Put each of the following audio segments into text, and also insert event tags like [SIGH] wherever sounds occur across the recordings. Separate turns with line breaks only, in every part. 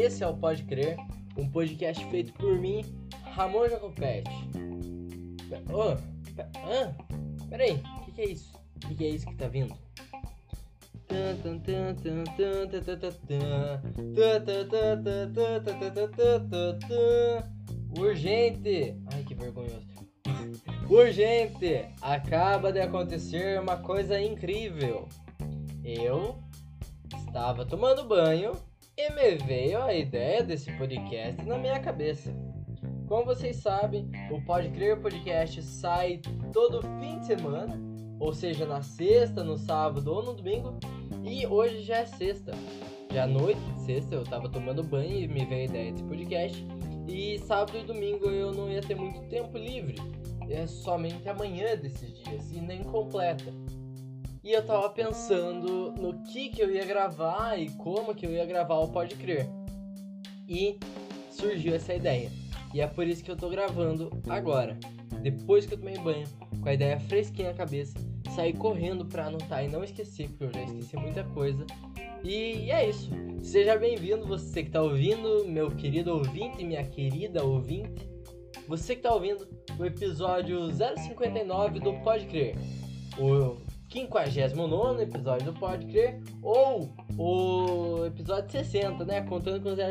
esse é o Pode Crer, um podcast feito por mim, Ramon Jacopete. Ô, oh, peraí, o que, que é isso? O que, que é isso que tá vindo? Urgente! Ai, que vergonhoso. Urgente! Acaba de acontecer uma coisa incrível. Eu estava tomando banho e me veio a ideia desse podcast na minha cabeça. Como vocês sabem, o Pode Crer Podcast sai todo fim de semana, ou seja, na sexta, no sábado ou no domingo, e hoje já é sexta. Já à noite de sexta eu tava tomando banho e me veio a ideia desse podcast. E sábado e domingo eu não ia ter muito tempo livre. É somente amanhã desses dias e nem completa. E eu tava pensando no que que eu ia gravar e como que eu ia gravar o Pode Crer. E surgiu essa ideia. E é por isso que eu tô gravando agora. Depois que eu tomei banho, com a ideia fresquinha na cabeça, sair correndo pra anotar e não esquecer, porque eu já esqueci muita coisa. E é isso. Seja bem-vindo, você que tá ouvindo, meu querido ouvinte, minha querida ouvinte. Você que tá ouvindo o episódio 059 do Pode Crer. O 59 episódio do Pode Crer. Ou o episódio 60, né? Contando com 000.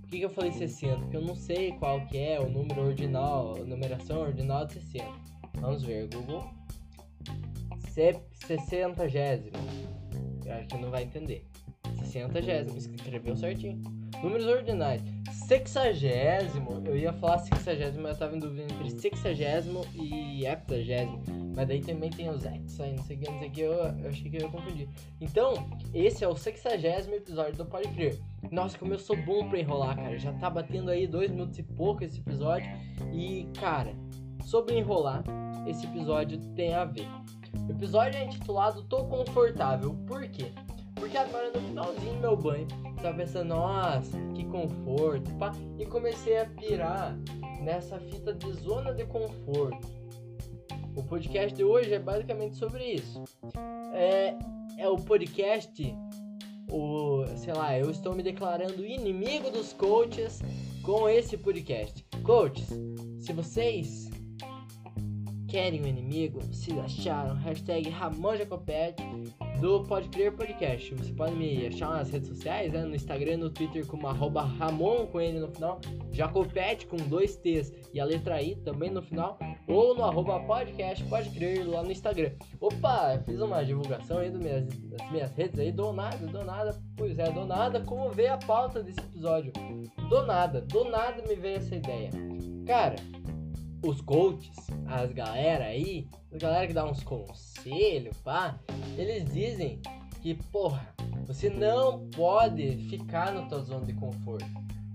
Por que, que eu falei 60? Porque eu não sei qual que é o número ordinal, a numeração ordinal de 60. Vamos ver, Google. 60 gésimo. Eu acho que não vai entender. 60 gésimo, escreveu certinho. Números ordinais. Sexagésimo, eu ia falar sexagésimo, mas eu tava em dúvida entre sexagésimo e heptagésimo. Mas daí também tem os ex aí, não sei o que, não sei o que, eu, eu achei que eu ia confundir. Então, esse é o sexagésimo episódio do Pode Crer. Nossa, como eu sou bom pra enrolar, cara. Já tá batendo aí dois minutos e pouco esse episódio. E, cara, sobre enrolar, esse episódio tem a ver. O episódio é intitulado Tô Confortável. Por quê? Porque agora no finalzinho do meu banho, tava pensando, nossa, que conforto, pá, e comecei a pirar nessa fita de zona de conforto. O podcast de hoje é basicamente sobre isso. É, é o podcast, o, sei lá, eu estou me declarando inimigo dos coaches com esse podcast. Coaches, se vocês querem um inimigo, se acharam, hashtag Ramon Jacopete do Pode Crer Podcast. Você pode me achar nas redes sociais, né? no Instagram no Twitter como arroba Ramon com ele no final, Jacopete com dois T's e a letra I também no final, ou no arroba podcast Pode Crer lá no Instagram. Opa, fiz uma divulgação aí das minhas, das minhas redes aí, do nada, do nada, pois é, do nada, como veio a pauta desse episódio? Do nada, do nada me veio essa ideia. Cara, os coaches, as galera aí, as galera que dá uns conselhos, pá, eles dizem que, porra, você não pode ficar na tua zona de conforto.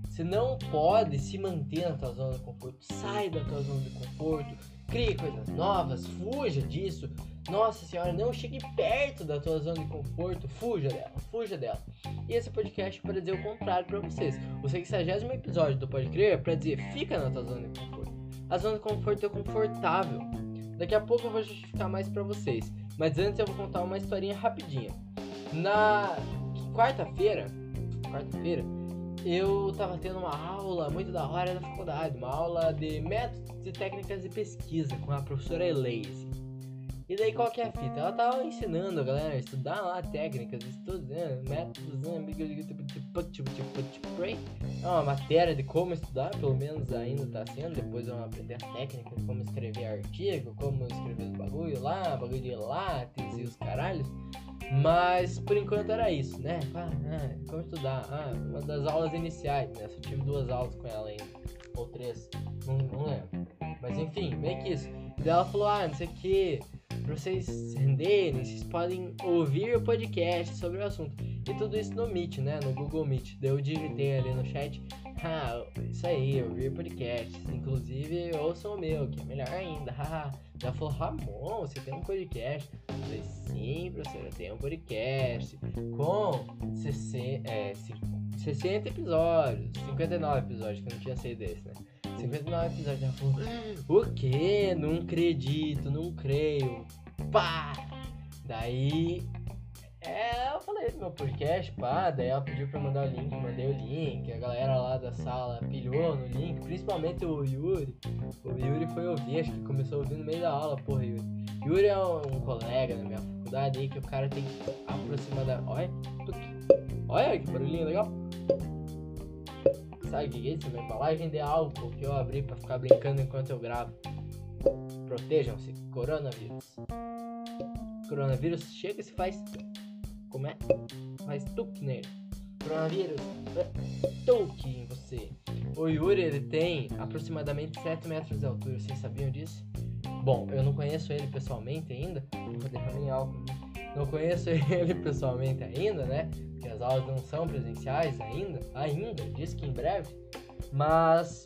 Você não pode se manter na tua zona de conforto. Sai da tua zona de conforto, crie coisas novas, fuja disso. Nossa senhora, não chegue perto da tua zona de conforto, fuja dela, fuja dela. E esse podcast é para dizer o contrário para vocês. O 60 episódio do Pode Crer é para dizer fica na tua zona de conforto. A zona de conforto é confortável. Daqui a pouco eu vou justificar mais para vocês. Mas antes eu vou contar uma historinha rapidinha. Na quarta-feira, quarta-feira, eu tava tendo uma aula muito da hora da faculdade, uma aula de métodos e técnicas de pesquisa com a professora Elaise. E daí qual que é a fita? Ela tava ensinando a galera a estudar lá técnicas, estudando métodos, né? É uma matéria de como estudar, pelo menos ainda tá sendo, depois vão aprender as técnicas, como escrever artigo, como escrever os bagulho lá, bagulho de látex e os caralhos. Mas por enquanto era isso, né? Ah, ah, como estudar? Ah, uma das aulas iniciais, né? Só tive duas aulas com ela ainda. Ou três, não, não lembro. Mas enfim, meio que isso. E daí ela falou, ah, não sei o que para vocês renderem, vocês podem ouvir o podcast sobre o assunto. E tudo isso no Meet, né? No Google Meet. Eu digitei ali no chat. Ah, isso aí, ouvir podcast. Inclusive, ouçam o meu, que é melhor ainda. Ela falou, Ramon, você tem um podcast? Eu falei, sim, professor, eu tenho um podcast. Com 60, é, 60 episódios, 59 episódios, que eu não tinha saído desse, né? 59 episódios. Ela falou: O que? Não acredito, não creio. Pá! Daí. É, falei do meu podcast, pá, daí ela pediu pra eu mandar o link, mandei o link, a galera lá da sala pilhou no link, principalmente o Yuri. O Yuri foi ouvir, acho que começou a ouvir no meio da aula, porra, Yuri. Yuri é um, um colega da minha faculdade aí que o cara tem aproximadamente. Olha, olha que barulhinho legal. Sabe o que é isso? Uma álcool que eu abri pra ficar brincando enquanto eu gravo. Protejam-se, coronavírus. Coronavírus chega e se faz. Como é? Faz tuque nele. Coronavírus, tuque em você. O Yuri ele tem aproximadamente 7 metros de altura, vocês sabiam disso? Bom, eu não conheço ele pessoalmente ainda. Vou derramar em álcool. Não conheço [LAUGHS] ele pessoalmente ainda, né? Porque as aulas não são presenciais ainda. Ainda, diz que em breve. Mas.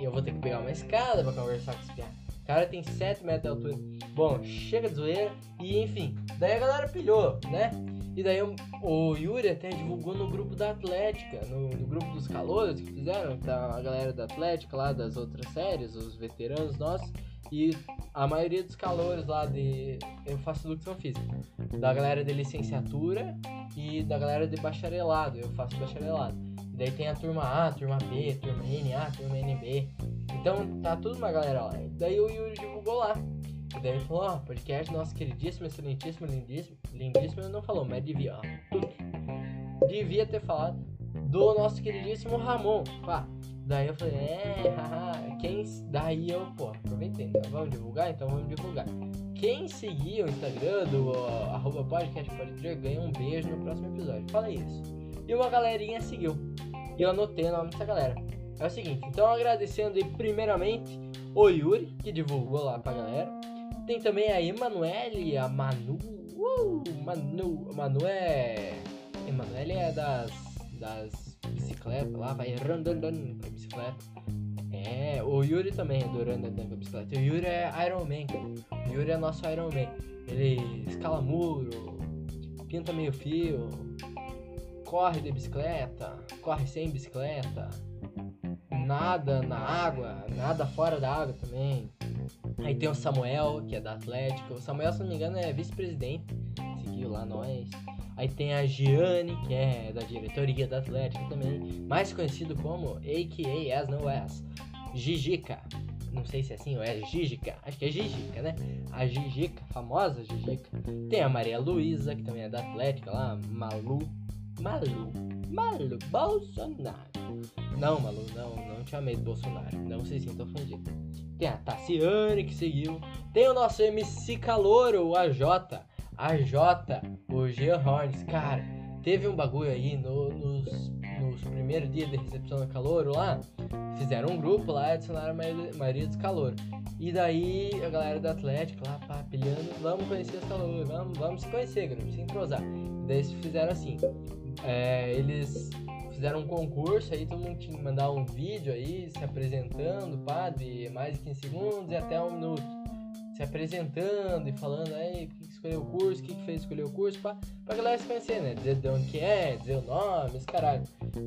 Eu vou ter que pegar uma escada pra conversar com esse piá. O cara tem 7 metros de altura. Bom, chega de zoeira. E enfim, daí a galera pilhou, né? E daí o, Yuri até divulgou no grupo da Atlética, no, no grupo dos calouros que fizeram, tá a galera da Atlética lá das outras séries, os veteranos nossos. E a maioria dos calouros lá de. Eu faço educação física. Da galera de licenciatura e da galera de bacharelado. Eu faço bacharelado. E daí tem a turma A, turma B, turma NA, turma NB. Então tá tudo uma galera lá. E daí o Yuri divulgou lá. E daí ele falou, ó, oh, podcast nosso queridíssimo, excelentíssimo, lindíssimo. Lindíssimo ele não falou, mas devia, ó. Devia ter falado do nosso queridíssimo Ramon. Pá. Daí eu falei, é, haha, quem. Daí eu, pô, aproveitei, então vamos divulgar? Então vamos divulgar. Quem seguir o Instagram do uh, podcast pode ganha um beijo no próximo episódio. Fala isso. E uma galerinha seguiu. E eu anotei o nome dessa galera. É o seguinte, então agradecendo aí primeiramente o Yuri, que divulgou lá pra galera. Tem também a Emanuele, a Manu. Uh, Manu. Manu é. Emanuele é das. das bicicletas lá, vai randando com a bicicleta. É, o Yuri também é do randando com a bicicleta. O Yuri é Iron Man, O Yuri é nosso Iron Man. Ele escala muro, pinta meio fio, corre de bicicleta, corre sem bicicleta, nada na água, nada fora da água também. Aí tem o Samuel, que é da Atlético. O Samuel, se não me engano, é vice-presidente. Seguiu lá nós. Aí tem a Giane, que é da diretoria da Atlético também. Mais conhecido como AKA As No As. Gigica. Não sei se é assim ou é Gigica. Acho que é Gigica, né? A Gigica, famosa Gigica. Tem a Maria Luísa, que também é da Atlética lá. Malu. Malu. Malu Bolsonaro. Não, Malu, não, não te amei do Bolsonaro. Não se sinta ofendido. Tem a Tassiane que seguiu. Tem o nosso MC Calouro, o AJ. AJ, o Jean Horns. Cara, teve um bagulho aí no, nos, nos primeiros dias de recepção do Calouro lá. Fizeram um grupo lá e adicionaram a maioria dos Calouro. E daí a galera do Atlético lá, pá, pilhando, vamos conhecer os Calouros, vamos, vamos se conhecer, grupo, se entrosar. E daí eles fizeram assim. É, eles fizeram um concurso aí, todo mundo tinha que mandar um vídeo aí se apresentando, pá, de mais de 15 segundos e até um minuto. Se apresentando e falando aí o que escolheu o curso, o que fez escolher o curso, pá, pra galera se conhecer, né? Dizer de onde que é, dizer o nome, esse caralho.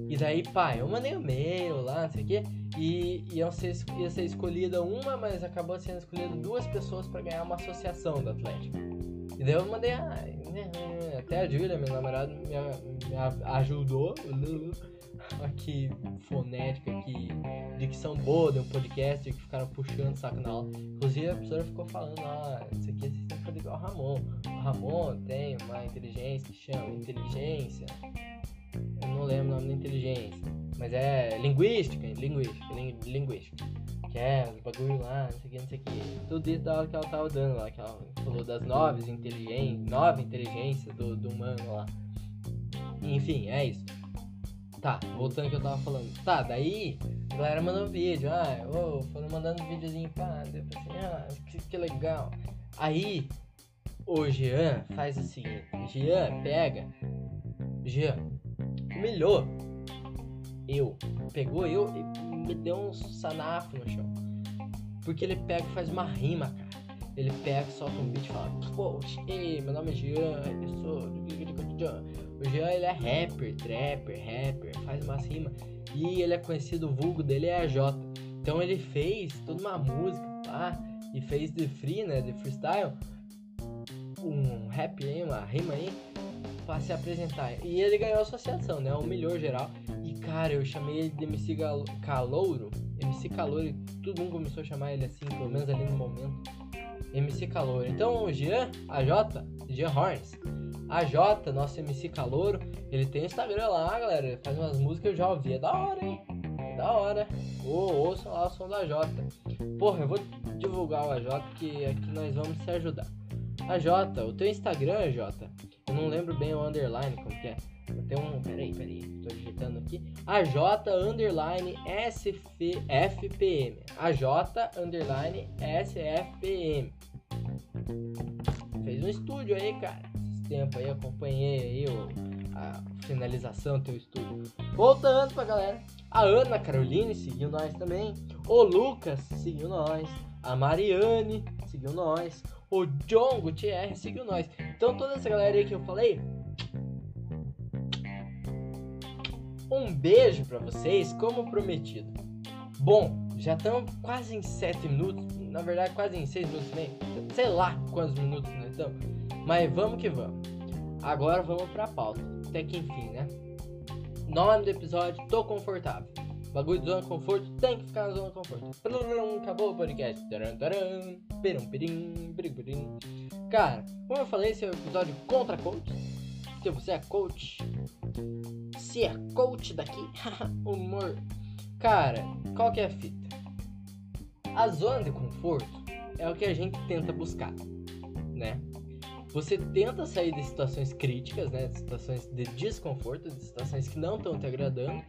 E daí, pá, eu mandei um e-mail lá, não sei o quê, e ia ser, ia ser escolhida uma, mas acabou sendo escolhida duas pessoas para ganhar uma associação do Atlético. E daí eu mandei, ah, né, né, até a Júlia, minha namorada, me, me ajudou. Aqui, fonética, aqui, dicção boa de um podcast que ficaram puxando saco na aula. Inclusive a professora ficou falando, ah, isso aqui vocês têm que igual o Ramon. O Ramon tem uma inteligência que chama inteligência. Eu não lembro o nome da inteligência. Mas é linguística, linguística, linguística que é, os bagulho lá, não sei o que, não sei o que. Tudo isso da hora que ela tava dando lá, que ela falou das nove inteligências, nove inteligências do, do humano lá. Enfim, é isso. Tá, voltando ao que eu tava falando. Tá, daí a galera mandou vídeo, ah, oh, foram mandando videozinho, pá, eu assim, ah, que, que legal. Aí o Jean faz o seguinte, Jean pega, Jean humilhou eu, pegou eu e me deu um sanafo no chão. Porque ele pega e faz uma rima, cara. Ele pega, solta um beat e fala, poxa, ei, meu nome é Jean, eu sou. O Jean ele é rapper, trapper, rapper, faz umas rimas. E ele é conhecido, o vulgo dele é J. Então ele fez toda uma música, pá, e fez de free, né, de freestyle, um rap aí, uma rima aí, a se apresentar. E ele ganhou a associação, né? Humilhou geral. E cara, eu chamei ele de MC Gal Calouro. MC Calouro, todo mundo começou a chamar ele assim, pelo menos ali no momento. MC Calouro. Então o Jean, a J, Jean Horns. A J, nosso MC Calouro, ele tem Instagram lá, galera. Ele faz umas músicas, eu já ouvi. É da hora, hein? É da hora. Ô, ouçam lá o som da J. Porra, eu vou divulgar o AJ que aqui nós vamos se ajudar. AJ, o teu Instagram, AJ, eu não lembro bem o underline, como que é. Tem um. Peraí, peraí. Tô digitando aqui. AJ underline SFPM. AJ underline SFPM. Fez um estúdio aí, cara. Esse tempo aí, acompanhei aí o, a finalização do teu estúdio. Voltando pra galera. A Ana Caroline seguiu nós também. O Lucas seguiu nós. A Mariane seguiu nós. O John Gutierrez seguiu nós. Então toda essa galera aí que eu falei. Um beijo para vocês, como prometido. Bom, já estamos quase em 7 minutos. Na verdade, quase em 6 minutos nem. Sei lá quantos minutos nós estamos. Mas vamos que vamos. Agora vamos pra pauta. Até que enfim, né? Nome do episódio, tô confortável. Bagulho de zona de conforto tem que ficar na zona de conforto. Acabou o podcast. Cara, como eu falei, esse é o episódio contra coach. Se você é coach, se é coach daqui, [LAUGHS] humor. Cara, qual que é a fita? A zona de conforto é o que a gente tenta buscar, né? Você tenta sair de situações críticas, né? De situações de desconforto, de situações que não estão te agradando,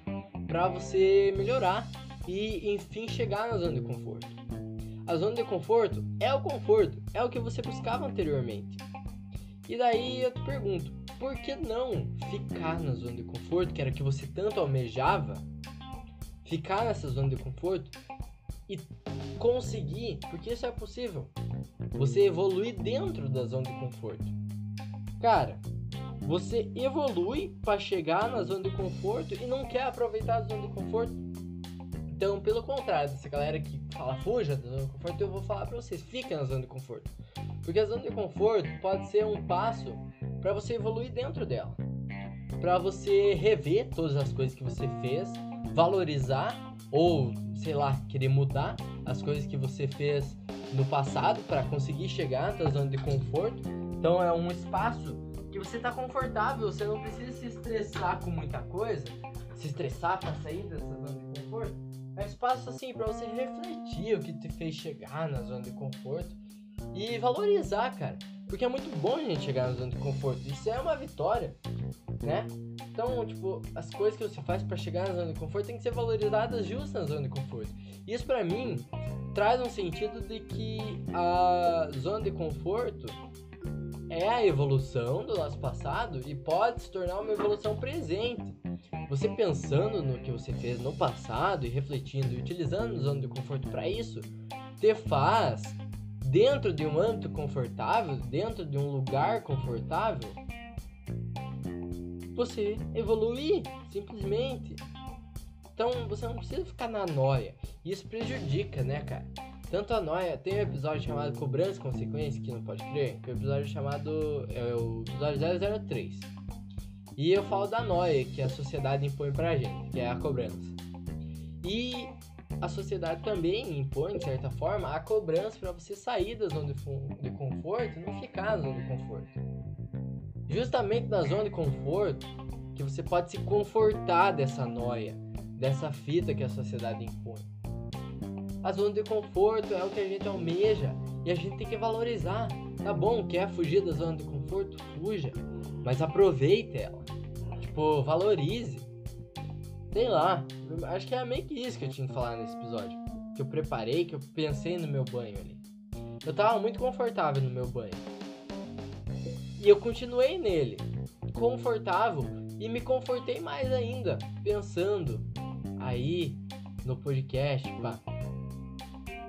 para você melhorar e, enfim, chegar na zona de conforto. A zona de conforto é o conforto, é o que você buscava anteriormente. E daí eu te pergunto, por que não ficar na zona de conforto, que era o que você tanto almejava? Ficar nessa zona de conforto e conseguir, porque isso é possível, você evoluir dentro da zona de conforto. Cara, você evolui para chegar na zona de conforto e não quer aproveitar a zona de conforto. Então, pelo contrário, essa galera que fala fuja da zona de conforto, eu vou falar para vocês, fiquem na zona de conforto. Porque a zona de conforto pode ser um passo para você evoluir dentro dela. Para você rever todas as coisas que você fez, valorizar ou, sei lá, querer mudar as coisas que você fez no passado para conseguir chegar na zona de conforto. Então é um espaço que você tá confortável, você não precisa se estressar com muita coisa, se estressar para sair dessa zona de conforto. É um espaço assim para você refletir o que te fez chegar na zona de conforto e valorizar, cara. Porque é muito bom a gente chegar na zona de conforto. Isso é uma vitória, né? Então, tipo, as coisas que você faz para chegar na zona de conforto tem que ser valorizadas justas na zona de conforto. Isso para mim traz um sentido de que a zona de conforto é a evolução do nosso passado e pode se tornar uma evolução presente. Você pensando no que você fez no passado e refletindo e utilizando a zona de conforto para isso, te faz dentro de um âmbito confortável, dentro de um lugar confortável, você evoluir simplesmente. Então você não precisa ficar na noia. Isso prejudica, né, cara? Tanto a noia, tem um episódio chamado Cobrança e Consequência, que não pode crer, que é o episódio chamado. É o episódio 003. E eu falo da noia que a sociedade impõe pra gente, que é a cobrança. E a sociedade também impõe, de certa forma, a cobrança para você sair da zona de conforto e não ficar na zona de conforto. Justamente na zona de conforto que você pode se confortar dessa noia, dessa fita que a sociedade impõe. A zona de conforto é o que a gente almeja e a gente tem que valorizar. Tá bom, quer fugir da zona de conforto? Fuja, mas aproveite ela. Tipo, valorize. Sei lá, acho que é meio que isso que eu tinha que falar nesse episódio. Que eu preparei, que eu pensei no meu banho ali. Eu tava muito confortável no meu banho. E eu continuei nele, confortável, e me confortei mais ainda, pensando aí no podcast, pá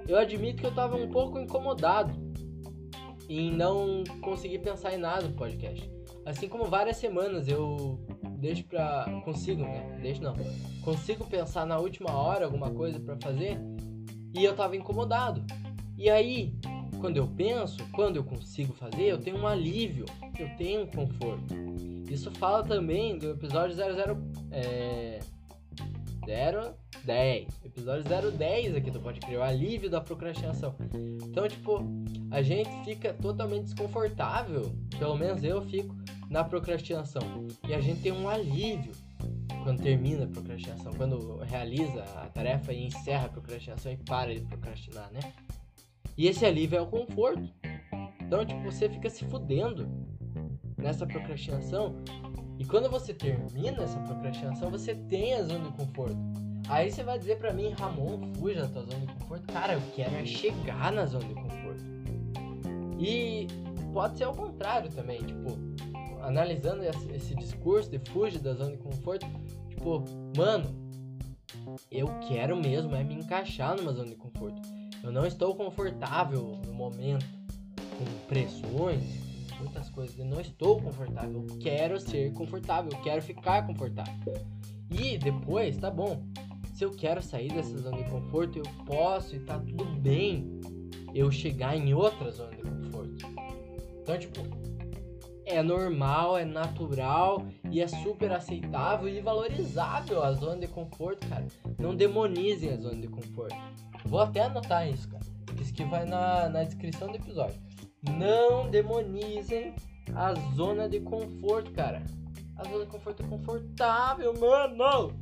eu admito que eu tava um pouco incomodado em não conseguir pensar em nada no podcast. Assim como várias semanas eu deixo pra. consigo, né? Deixo não. Consigo pensar na última hora alguma coisa para fazer e eu tava incomodado. E aí, quando eu penso, quando eu consigo fazer, eu tenho um alívio, eu tenho um conforto. Isso fala também do episódio 00 é, 010. Episódio 010 aqui do Pode Crer, o alívio da procrastinação. Então, tipo, a gente fica totalmente desconfortável, pelo menos eu fico, na procrastinação. E a gente tem um alívio quando termina a procrastinação, quando realiza a tarefa e encerra a procrastinação e para de procrastinar, né? E esse alívio é o conforto. Então, tipo, você fica se fudendo nessa procrastinação. E quando você termina essa procrastinação, você tem a zona de conforto. Aí você vai dizer para mim, Ramon, fuja da tua zona de conforto. Cara, eu quero é chegar na zona de conforto. E pode ser ao contrário também, tipo, analisando esse discurso de fugir da zona de conforto, tipo, mano, eu quero mesmo é me encaixar numa zona de conforto. Eu não estou confortável no momento com pressões, muitas coisas. Eu não estou confortável. Eu quero ser confortável, eu quero ficar confortável. E depois, tá bom. Se eu quero sair dessa zona de conforto, eu posso e tá tudo bem eu chegar em outra zona de conforto. Então, tipo, é normal, é natural e é super aceitável e valorizável a zona de conforto, cara. Não demonizem a zona de conforto. Vou até anotar isso, cara. Isso que vai na, na descrição do episódio. Não demonizem a zona de conforto, cara. A zona de conforto é confortável, mano.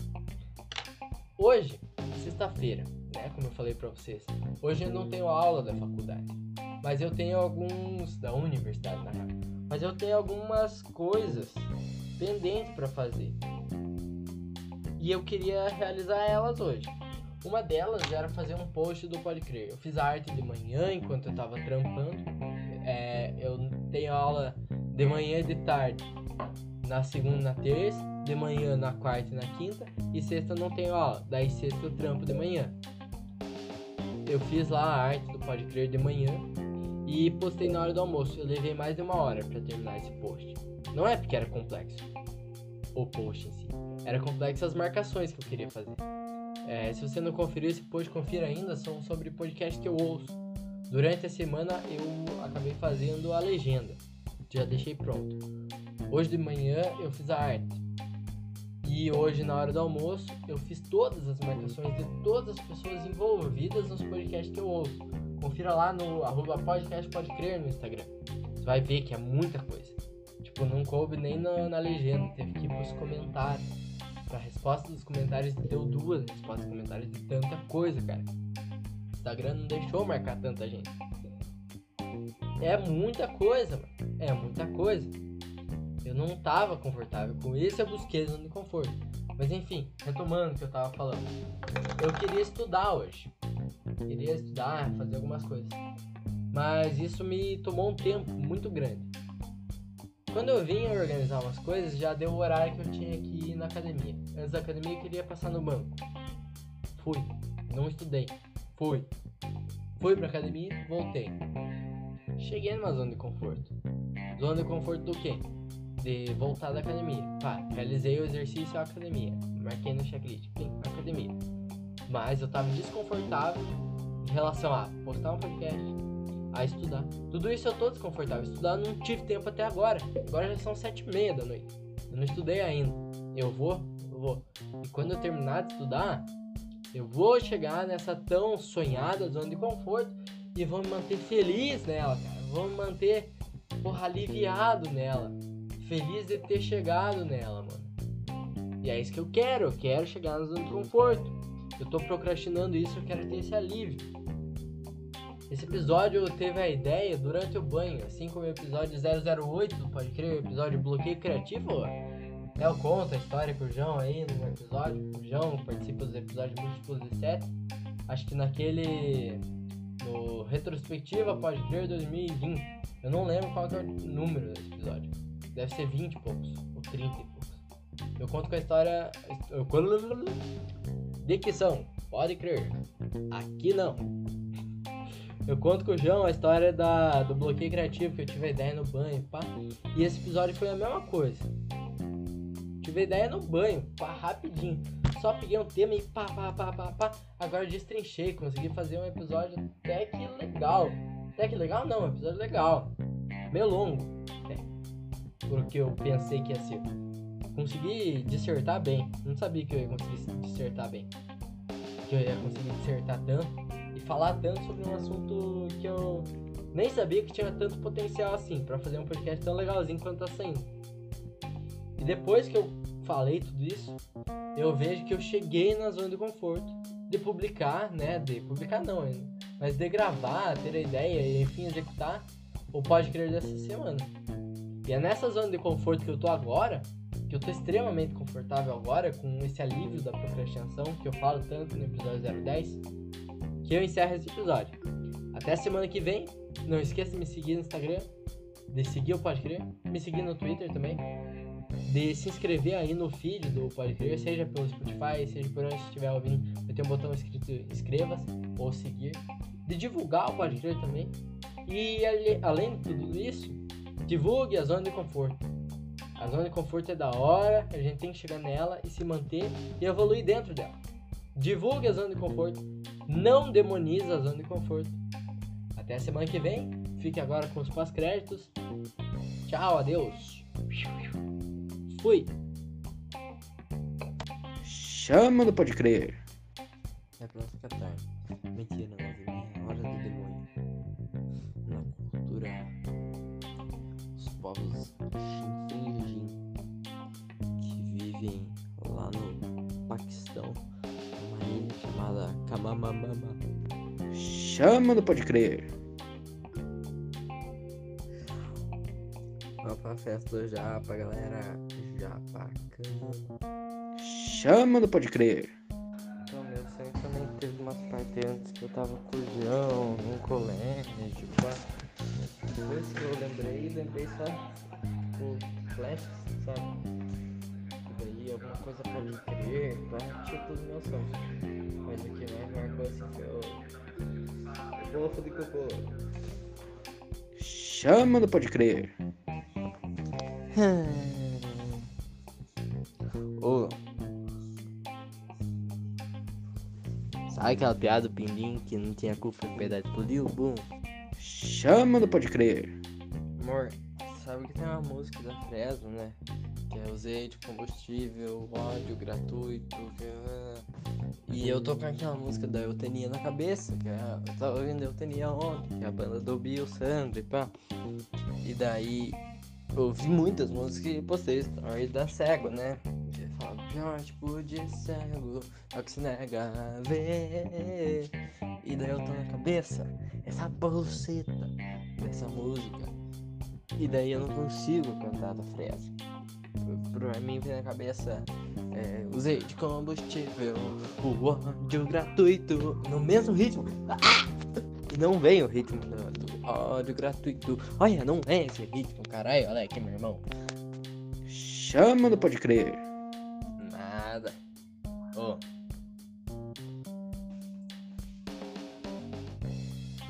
Hoje, sexta-feira, né? Como eu falei pra vocês. Hoje eu não tenho aula da faculdade. Mas eu tenho alguns. da universidade, na real. Mas eu tenho algumas coisas pendentes para fazer. E eu queria realizar elas hoje. Uma delas era fazer um post do Pode Crer. Eu fiz a arte de manhã enquanto eu tava trampando. É, eu tenho aula de manhã e de tarde na segunda na terça, de manhã na quarta e na quinta, e sexta não tenho aula. Daí sexta eu trampo de manhã. Eu fiz lá a arte do Pode Crer de manhã e postei na hora do almoço. Eu levei mais de uma hora para terminar esse post. Não é porque era complexo o post em si, era complexo as marcações que eu queria fazer. É, se você não conferiu esse post, confira ainda, são sobre podcast que eu ouço. Durante a semana eu acabei fazendo a legenda, já deixei pronto. Hoje de manhã eu fiz a arte. E hoje, na hora do almoço, eu fiz todas as marcações de todas as pessoas envolvidas nos podcasts que eu ouço. Confira lá no arroba podcast pode crer no Instagram. Você vai ver que é muita coisa. Tipo, não coube nem na, na legenda, teve que ir pros comentários a resposta dos comentários deu duas respostas dos comentários de tanta coisa, cara. Instagram não deixou marcar tanta gente. É muita coisa, mano. É muita coisa. Eu não tava confortável com isso, eu busquei zona de conforto. Mas enfim, retomando o que eu tava falando. Eu queria estudar hoje. Queria estudar, fazer algumas coisas. Mas isso me tomou um tempo muito grande. Quando eu vim organizar umas coisas, já deu o horário que eu tinha que ir na academia. Antes da academia, eu queria passar no banco. Fui. Não estudei. Fui. Fui pra academia, voltei. Cheguei numa zona de conforto. Zona de conforto do quê? De voltar da academia. Pá, realizei o exercício à academia. Marquei no checklist. Pim, academia. Mas eu tava desconfortável em relação a postar um podcast, a estudar. Tudo isso eu tô desconfortável. Estudar não tive tempo até agora. Agora já são sete e meia da noite. Eu não estudei ainda. Eu vou, eu vou. E quando eu terminar de estudar, eu vou chegar nessa tão sonhada zona de conforto e vou me manter feliz nela, cara. Vou me manter, porra, aliviado nela. Feliz de ter chegado nela, mano. E é isso que eu quero. Eu quero chegar na zona de conforto. Eu tô procrastinando isso, eu quero ter esse alívio. Esse episódio teve a ideia durante o banho, assim como o episódio 008, pode crer, o episódio Bloqueio Criativo. Eu conto a história com o João aí no episódio. O João participa dos episódios múltiplos de 7. Acho que naquele. No Retrospectiva Pode Crer 2020. Eu não lembro qual é o número desse episódio. Deve ser 20 e poucos, ou 30 e poucos. Eu conto com a história. Dicção, pode crer. Aqui não. Eu conto com o João a história da, do bloqueio criativo, que eu tive a ideia no banho, pá. E esse episódio foi a mesma coisa. Tive a ideia no banho, pá, rapidinho. Só peguei um tema e pá, pá, pá, pá, pá. Agora destrinchei, consegui fazer um episódio até que legal. Até que legal? Não, é um episódio legal. Meio longo, até. Porque eu pensei que ia ser. Consegui dissertar bem. Não sabia que eu ia conseguir dissertar bem. Que eu ia conseguir dissertar tanto e falar tanto sobre um assunto que eu nem sabia que tinha tanto potencial assim para fazer um podcast tão legalzinho quanto tá saindo. E depois que eu falei tudo isso, eu vejo que eu cheguei na zona de conforto de publicar, né? De publicar não, mas de gravar, ter a ideia e enfim executar o Pode Crer dessa semana. E é nessa zona de conforto que eu tô agora, que eu tô extremamente confortável agora, com esse alívio da procrastinação que eu falo tanto no episódio 010, que eu encerro esse episódio. Até semana que vem. Não esqueça de me seguir no Instagram, de seguir o Pode Crer, me seguir no Twitter também, de se inscrever aí no feed do Pode seja pelo Spotify, seja por onde estiver ouvindo, vai ter um botão escrito inscreva-se ou seguir, de divulgar o Pode também, e além de tudo isso, divulgue a zona de conforto. A zona de conforto é da hora, a gente tem que chegar nela e se manter e evoluir dentro dela. Divulgue a zona de conforto, não demonize a zona de conforto. Até a semana que vem. Fique agora com os pós-créditos. Tchau, adeus. Fui.
Chama do Pode Crer.
É pra ficar tarde. Mentira, mas é minha hora do demônio. Na cultura, os povos Xinfringin que vivem lá no Paquistão, numa ilha chamada Kamamamama.
Chama do Pode Crer.
Festa do Japa, galera. Japacana.
Chama do Pode Crer.
Então, meu sonho também teve umas partes antes que eu tava cujão, num colégio, pá. Depois que eu lembrei, lembrei só o flash, sabe? E daí alguma coisa pode crer, pá, tinha tudo meu sonho. Mas o que mais marcou assim foi o. O golfo de cocô.
Chama do Pode Crer.
Ô. Sabe aquela piada do pindim que não tinha culpa que o pedaço explodiu? Bum.
Chama do Pode Crer.
Amor, sabe que tem uma música da Fresno, né? Que é usei de combustível, ódio gratuito. Que... É, e eu tô com aquela música da Eutenia na cabeça, que é, eu tava ouvindo Eutenia ontem, que é a banda do Bill Sandro e pá. E daí ouvi muitas músicas e postei story da cego, né? Que fala, pior tipo de cego, é o que se nega a ver. E daí eu tô na cabeça, essa bolseta dessa música. E daí eu não consigo cantar da fresa. Pra mim vem na cabeça, é, usei de combustível, o ódio gratuito, no mesmo ritmo. Ah! E não vem o ritmo do, ódio gratuito. Olha, não é esse ritmo, caralho. Olha aqui, meu irmão.
Chama do Pode Crer.
Nada. Ô. Oh.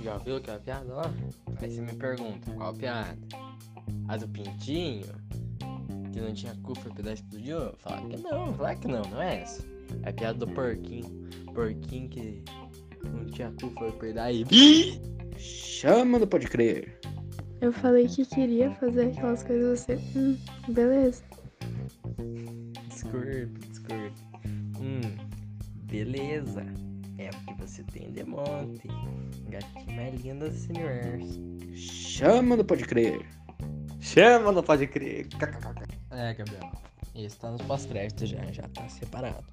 Já viu aquela piada lá? Aí você me pergunta, qual piada? A do pintinho? Que não tinha cu, foi pedaço explodiu? Fala que não, fala que não, não é essa. É a piada do porquinho. Porquinho que não tinha cu, foi pedaço e...
Chama do Pode Crer.
Eu falei que queria fazer aquelas coisas você. Hum, beleza.
Desculpe, desculpe. Hum, beleza. É o que você tem de monte. Gatinho mais lindo desse universo.
Chama do Pode Crer.
Chama do Pode Crer. É, Gabriel. Isso tá nos pós-créditos já, já tá separado.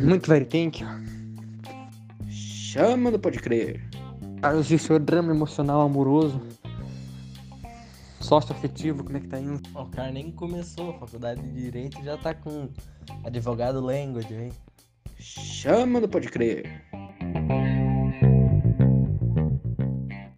Muito very thank you.
Chama do Pode Crer.
Ah, o seu drama emocional amoroso. Sócio afetivo, como é que tá indo? O cara nem começou a faculdade de Direito e já tá com advogado language, hein?
Chama do Pode Crer.